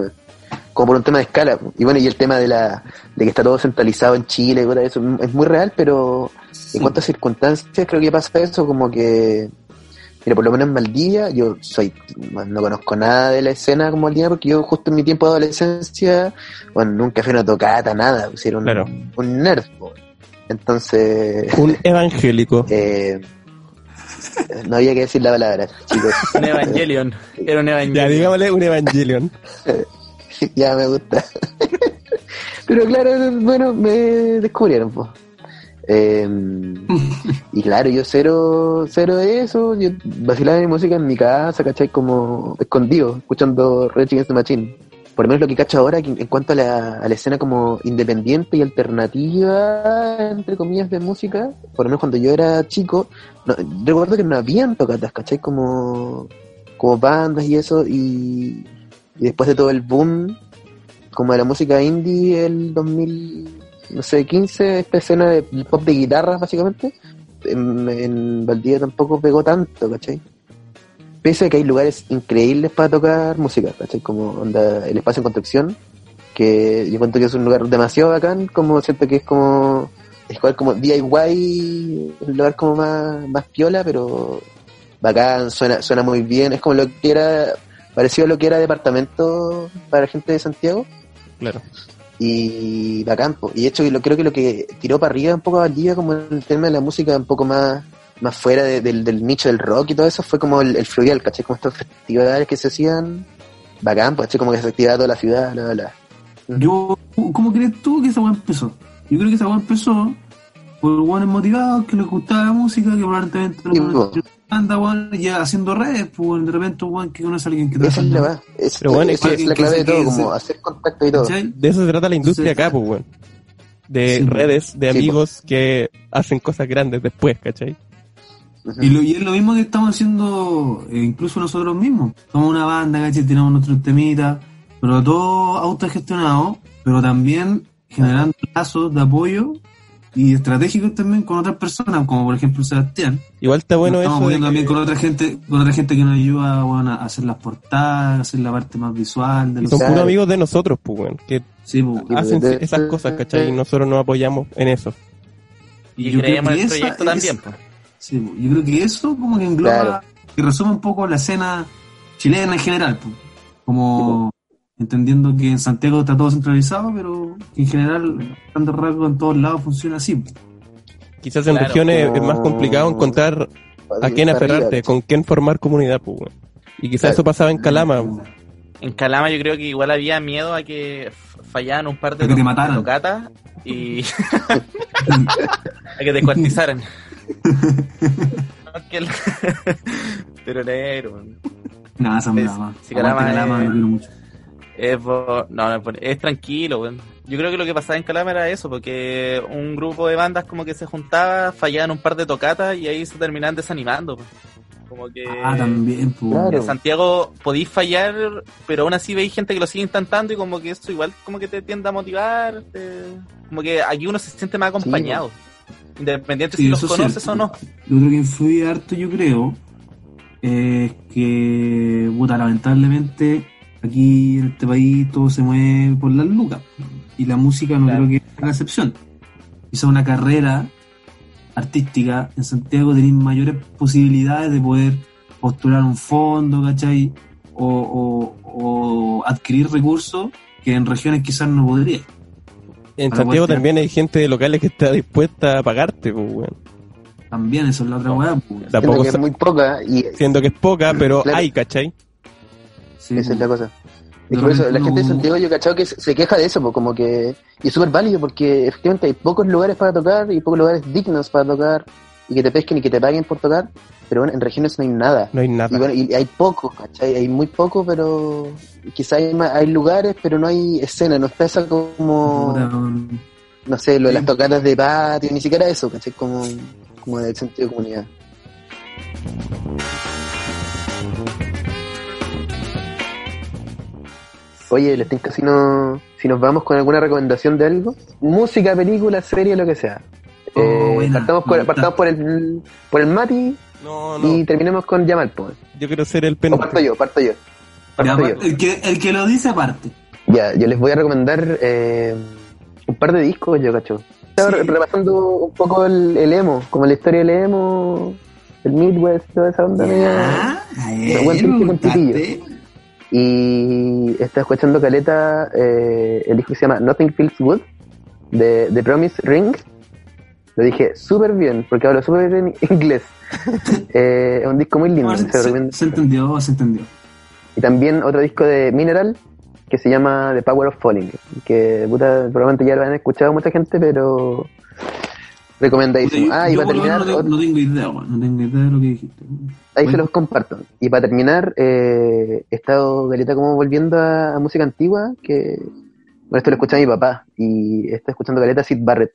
como por un tema de escala. Y bueno, y el tema de la de que está todo centralizado en Chile, eso es muy real, pero en cuanto a circunstancias, creo que pasa eso como que, mira, por lo menos en Valdivia, yo soy, no conozco nada de la escena como Valdivia, porque yo justo en mi tiempo de adolescencia, bueno, nunca fui a una tocata, nada, pues, era un, Claro. un nerd. Entonces, Un evangélico. eh, no había que decir la palabra, chicos. Un Evangelion. Era un Ya, Evangelion. digámosle un Evangelion. ya me gusta. Pero claro, bueno, me descubrieron, pues. y claro, yo cero, cero de eso, yo vacilaba mi música en mi casa, ¿cachai? Como escondido, escuchando Red Against the Machine. Por lo menos lo que cacho ahora, en cuanto a la, a la escena como independiente y alternativa, entre comillas, de música, por lo menos cuando yo era chico, recuerdo que no habían tocatas, ¿cachai? Como, como bandas y eso, y, y después de todo el boom, como de la música indie, el 2000, no sé, 15, esta escena de pop de guitarras, básicamente, en, en Valdivia tampoco pegó tanto, ¿cachai? Pese a que hay lugares increíbles para tocar música, ¿cachai? Como onda, el espacio en construcción, que yo encuentro que es un lugar demasiado bacán, como siento que es como, es igual como DIY, un lugar como más, más piola, pero bacán, suena, suena muy bien, es como lo que era, parecido a lo que era departamento para gente de Santiago, Claro. y bacán, po. y de hecho lo, creo que lo que tiró para arriba un poco a Valdivia como el tema de la música un poco más más fuera de- del, del nicho del rock y todo eso fue como el, el fluvial, ¿cachai? Como estos festivales que se hacían bacán, pues, ¿cachai? Como que se activaba toda la ciudad, bla, bla, bla. Yo, ¿Cómo crees tú que esa weá empezó? Yo creo que esa weá empezó por buenos motivados que les gustaba la música, que probablemente Sí, po. anda, weón, ya haciendo redes, pues de repente, weón, que conoce a alguien que Esa es trabaja la verdad. Es, Pero bueno, esa es es que- la clave de todo, como hacer contacto y todo. ¿cachai? De eso se trata la industria acá, pues, weón. De Sí, redes, de Sí, amigos que hacen cosas grandes después, ¿cachai? Y, lo, y es lo mismo que estamos haciendo eh, incluso nosotros mismos. Somos una banda, ¿cachai? Tenemos nuestros temitas, pero todo autogestionado, pero también generando lazos de apoyo y estratégicos también con otras personas, como por ejemplo Sebastián. Igual está bueno Nos estamos eso. moviendo que- también con otra gente, con otra gente que nos ayuda bueno, a hacer las portadas, a hacer la parte más visual de y los son puros amigos de nosotros, pues, weón. Que Sí, pues, Y hacen de- esas cosas, ¿cachai? Y nosotros nos apoyamos en eso. Y yo creemos en creo el esa proyecto también. pues. Sí, yo creo que eso como que engloba Claro. y resume un poco la escena chilena en general, como entendiendo que en Santiago está todo centralizado, pero en general, dando rasgo en todos lados funciona así. Quizás en Claro. regiones es más complicado encontrar a quién aferrarte, con quién formar comunidad, pues. Y quizás Claro. eso pasaba en Calama. En Calama yo creo que igual había miedo a que fallaran un par de A que te to- mataran. tocatas y a que te descuartizaran. No, Pero negro, brava. sí, Calama Calama, es- mucho. No, no, tranquilo, weón. Yo creo que lo que pasaba en Calama era eso, porque un grupo de bandas como que se juntaba, fallaban un par de tocatas y ahí se terminaban desanimando. pues. Como que Ah, también, pues. Claro. en Santiago podéis fallar, pero aún así veis gente que lo sigue intentando y como que eso igual como que te tiende a motivar. te- Como que aquí uno se siente más acompañado. Independiente Sí, si los conoces cierto. o no. Lo otro que influye harto, yo creo, es que, puta, lamentablemente, aquí en este país todo se mueve por las lucas. Y la música no Claro. creo que haga excepción. Quizá una carrera artística en Santiago tenéis mayores posibilidades de poder postular un fondo, ¿cachai? O, o- o adquirir recursos que en regiones quizás no podría. En Santiago también hay gente de locales que está dispuesta a pagarte, pues, weón. También eso es la otra weá. pues. Tampoco que es muy poca y siendo que es poca, pero Claro. hay, ¿cachai? Sí, esa es pues. la cosa. De Es que por eso, la gente de uno- Santiago yo he cachado que se se queja de eso, pues, como que, y es súper válido porque efectivamente hay pocos lugares para tocar y pocos lugares dignos para tocar y que te pesquen y que te paguen por tocar, pero bueno, en regiones no hay nada. No hay Y nada. bueno, y hay poco, ¿cachai? Hay muy poco, pero quizá hay, hay lugares, pero no hay escena, no está esa como, no sé, lo de las tocadas de patio, ni siquiera eso, ¿cachai? Como, como del sentido de comunidad. Oye, les tinca si, no, si nos vamos con alguna recomendación de algo. Música, película, serie, lo que sea. Oh, Eh, buena, partamos, por, partamos por el por el Mati No, y terminemos con Yamal, pues. Yo quiero ser el O parto penúltimo. yo, parto yo. Ya, Parto yo. el, que, el que lo dice aparte. Ya, yo les voy a recomendar eh, un par de discos, yo cacho. Estaba Sí. repasando un poco el, el emo, como la historia del emo, el Midwest, toda esa onda media. Ya, a Me buen él, triste me con titillo. gustaste. Y estaba escuchando Caleta, eh, el disco que se llama Nothing Feels Good, de The Promise Ring. Lo dije súper bien, porque hablo súper bien inglés. Eh, es un disco muy lindo, No, se se, entendió, se entendió. Y también otro disco de Mineral que se llama The Power of Falling, que puta, probablemente ya lo han escuchado mucha gente, pero recomendadísimo. Puta, Ah, y para terminar, no, tengo, no tengo idea, weón, no tengo idea de lo que dijiste. ahí Bueno. se los comparto. Y para terminar, eh, he estado, Galeta, como volviendo a, a música antigua, que bueno, esto lo escucha mi papá, y está escuchando Galeta Sid Barrett,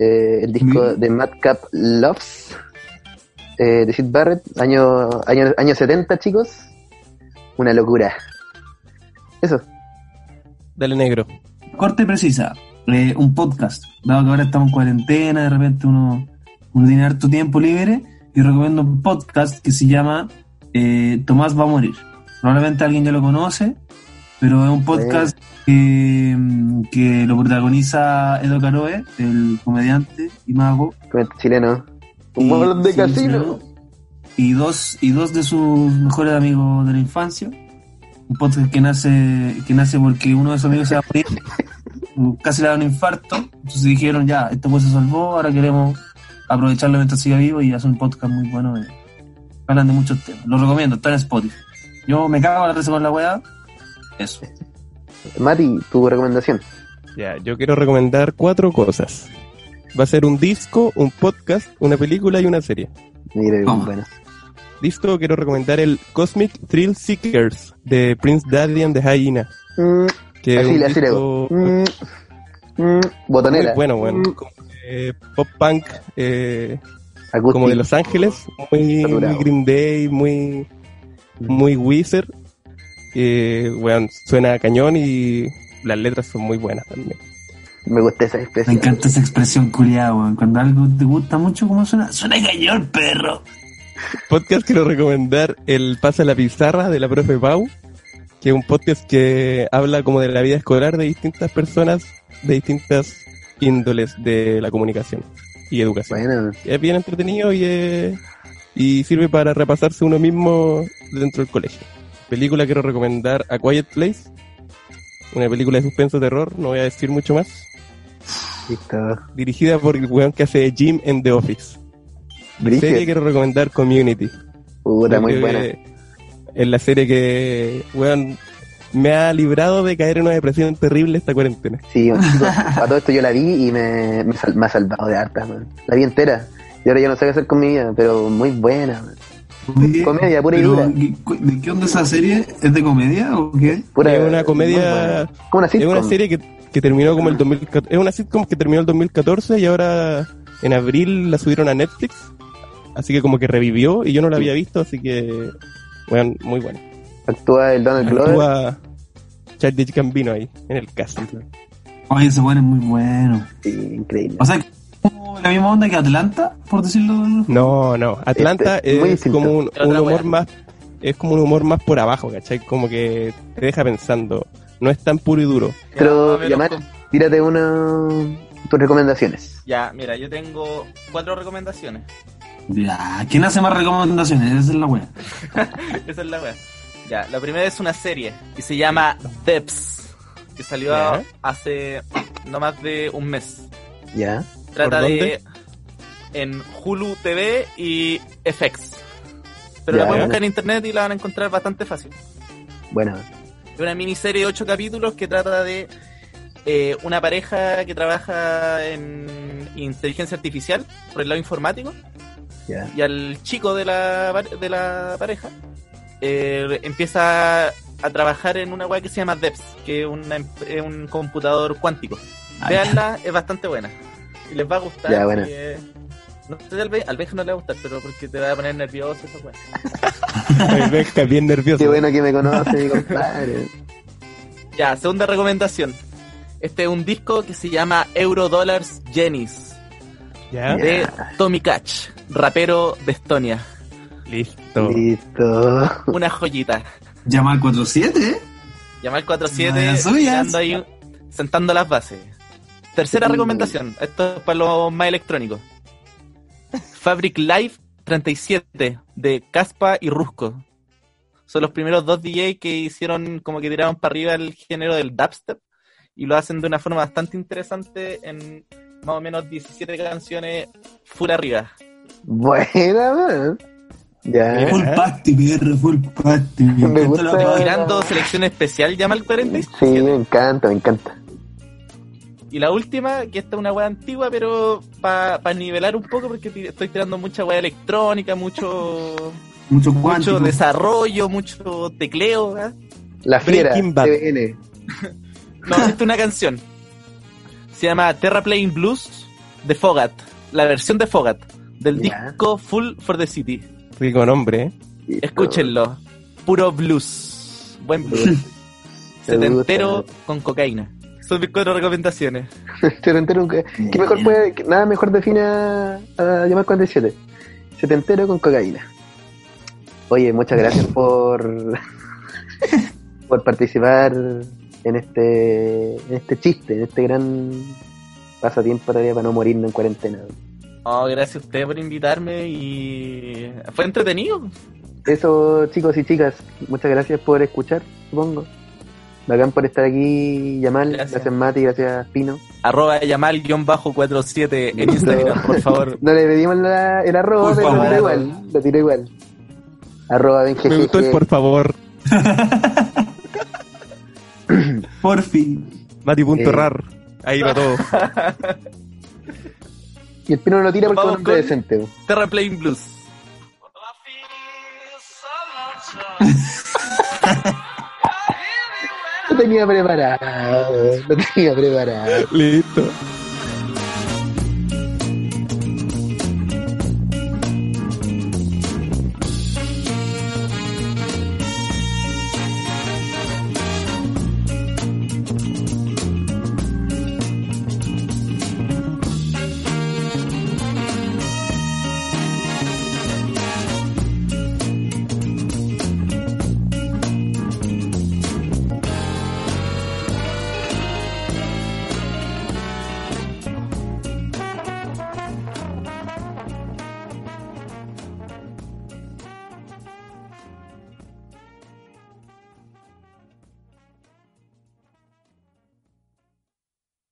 eh, el disco de Madcap Loves, eh, de Sid Barrett, año, año, año 70, chicos. Una locura. Eso. Dale negro. Corte precisa. eh, un podcast. Dado que ahora estamos en cuarentena, de repente uno, uno tiene harto tiempo libre, y recomiendo un podcast que se llama eh, Tomás va a morir. Probablemente alguien ya lo conoce, pero es un podcast que, mm, que lo protagoniza Edo Caroe, el comediante y mago, Comenta chileno. Y- Humor de sí, casino. y dos y dos de sus mejores amigos de la infancia. Un podcast que nace que nace porque uno de sus amigos se va a morir. Casi le da un infarto. Entonces dijeron ya este pues se salvó ahora queremos aprovecharlo mientras siga vivo y hace un podcast muy bueno eh, hablan de muchos temas. Lo recomiendo está en Spotify. Yo me cago a la risa con la weá eso Mati, tu recomendación. Ya, yo quiero recomendar cuatro cosas. Va a ser un disco, un podcast, una película y una serie. Mire, Toma. bueno. Disco, quiero recomendar el Cosmic Thrill Seekers de Prince Daddy and the Hyena. Mm, Que es así, un así le disco hago. Mm, mm, botonera. muy bueno, bueno. Mm, Como, eh, pop punk, eh, como de Los Ángeles, muy, muy Saturado. Green Day, muy, muy Wizard. Eh, weón, suena a cañón y las letras son muy buenas también. Me gusta esa Me expresión. encanta esa expresión culiada, weón. Cuando algo te gusta mucho, ¿cómo suena? Suena cañón, perro. Podcast quiero recomendar el Pasa la Pizarra de la profe Pau, que es un podcast que habla como de la vida escolar de distintas personas de distintas índoles de la comunicación y educación. Bueno, Es bien entretenido y, eh, y sirve para repasarse uno mismo dentro del colegio. Película quiero recomendar A Quiet Place, una película de suspenso terror, no voy a decir mucho más, listo. dirigida por el weón que hace Jim en The Office. Serie Brígido. quiero recomendar Community. Puta, muy buena. Es la serie que, weón, me ha librado de caer en una depresión terrible esta cuarentena. Sí, a todo esto yo la vi y me, me, sal- me ha salvado de hartas, man. La vi entera. Y ahora ya no sé qué hacer con mi vida, pero muy buena, man. Oye, Comedia pura y dura. ¿qué- cu- ¿De qué onda esa serie? ¿Es de comedia o qué? Pura- es una comedia, una es sitcom. una serie que, que terminó como el 2014, es una sitcom que terminó el 2014 y ahora en abril la subieron a Netflix, así que como que revivió y yo no la había visto, así que, weón, muy buena. Actúa el Donald Glover. Actúa Charlie Gambino ahí, en el cast. Oye, ese weón es muy bueno. Sí, increíble. O sea, como la misma onda que Atlanta, por decirlo. No, no. Atlanta Este, es como un, humor más, es como un humor más por abajo, ¿cachai? Como que te deja pensando. No es tan puro y duro. Pero, Ya, más o menos Yamal, con- tírate una... tus recomendaciones. Ya, mira, yo tengo cuatro recomendaciones. Ya, ¿quién hace más recomendaciones? Esa es la wea. Esa es la wea. Ya, la primera es una serie que se llama Debs, que salió Ya. hace no más de un mes. Ya. Trata ¿Por de en Hulu TV y FX. Pero Ya. la pueden buscar en internet y la van a encontrar bastante fácil. Bueno, Es una miniserie de ocho capítulos que trata de eh, una pareja que trabaja en inteligencia artificial por el lado informático y al chico de la, de la pareja eh, empieza a trabajar en una web que se llama DEPS, que es, una es un computador cuántico. Ay, Veanla, es bastante buena. Y les va a gustar. Ya, porque- No sé, al, Ben- al Benja no le va a gustar, pero porque te va a poner nervioso esa wea. Ay, Benja, bien nervioso. Qué bueno que me conoce, mi compadre. Ya, segunda recomendación. Este es un disco que se llama Eurodollars Jennies ¿Ya? de Tommy Catch, rapero de Estonia. Listo. Listo. Una joyita. Llama al 47, ¿eh? Llamar 47 Buenas suyas. tirando ahí, sentando las bases. Tercera Sí. recomendación. Esto es para los más electrónicos. Fabric Live 37 de Caspa y Rusco. Son los primeros dos DJ que hicieron como que tiraron para arriba el género del dubstep y lo hacen de una forma bastante interesante en más o menos 17 canciones full arriba. Buena, man. Ya. Mira. Full party, perro, full party. Me gusta. Tirando selección especial llama 47. Sí, me encanta, me encanta. Y la última, que esta es una wea antigua, pero para nivelar un poco, porque estoy tirando mucha wea electrónica, mucho, Mucho mucho desarrollo, mucho tecleo. ¿ah? La fiera. TVN. No, esta es una canción. Se llama Terra Playing Blues de Fogat, la versión de Fogat, del disco Full for the City. Rico nombre, ¿eh? Escúchenlo. Puro blues. Buen blues. Setentero con cocaína. Son mis cuatro recomendaciones. Setentero, ¿qué mejor puede, que- nada mejor define a, a llamar 47? Setentero con cocaína. Oye, muchas gracias por por participar en este en este chiste, en este gran pasatiempo todavía para no morirnos en cuarentena. Oh, gracias a ustedes por invitarme y fue entretenido. Eso, chicos y chicas, muchas gracias por escuchar, supongo. Bacán por estar aquí, Yamal. Gracias. Gracias, Mati. Gracias, Pino. Arroba Yamal-47 en Instagram, por favor. No le pedimos la- el arroba, Por pero lo igual. Lo tiré igual. Arroba Me gustó el por favor. Por fin. Mati.rar. Eh. Ahí va todo. Y el pino no lo tira porque es un hombre decente. Terra Playing Blues. Tenía preparado, tenía preparado. Listo.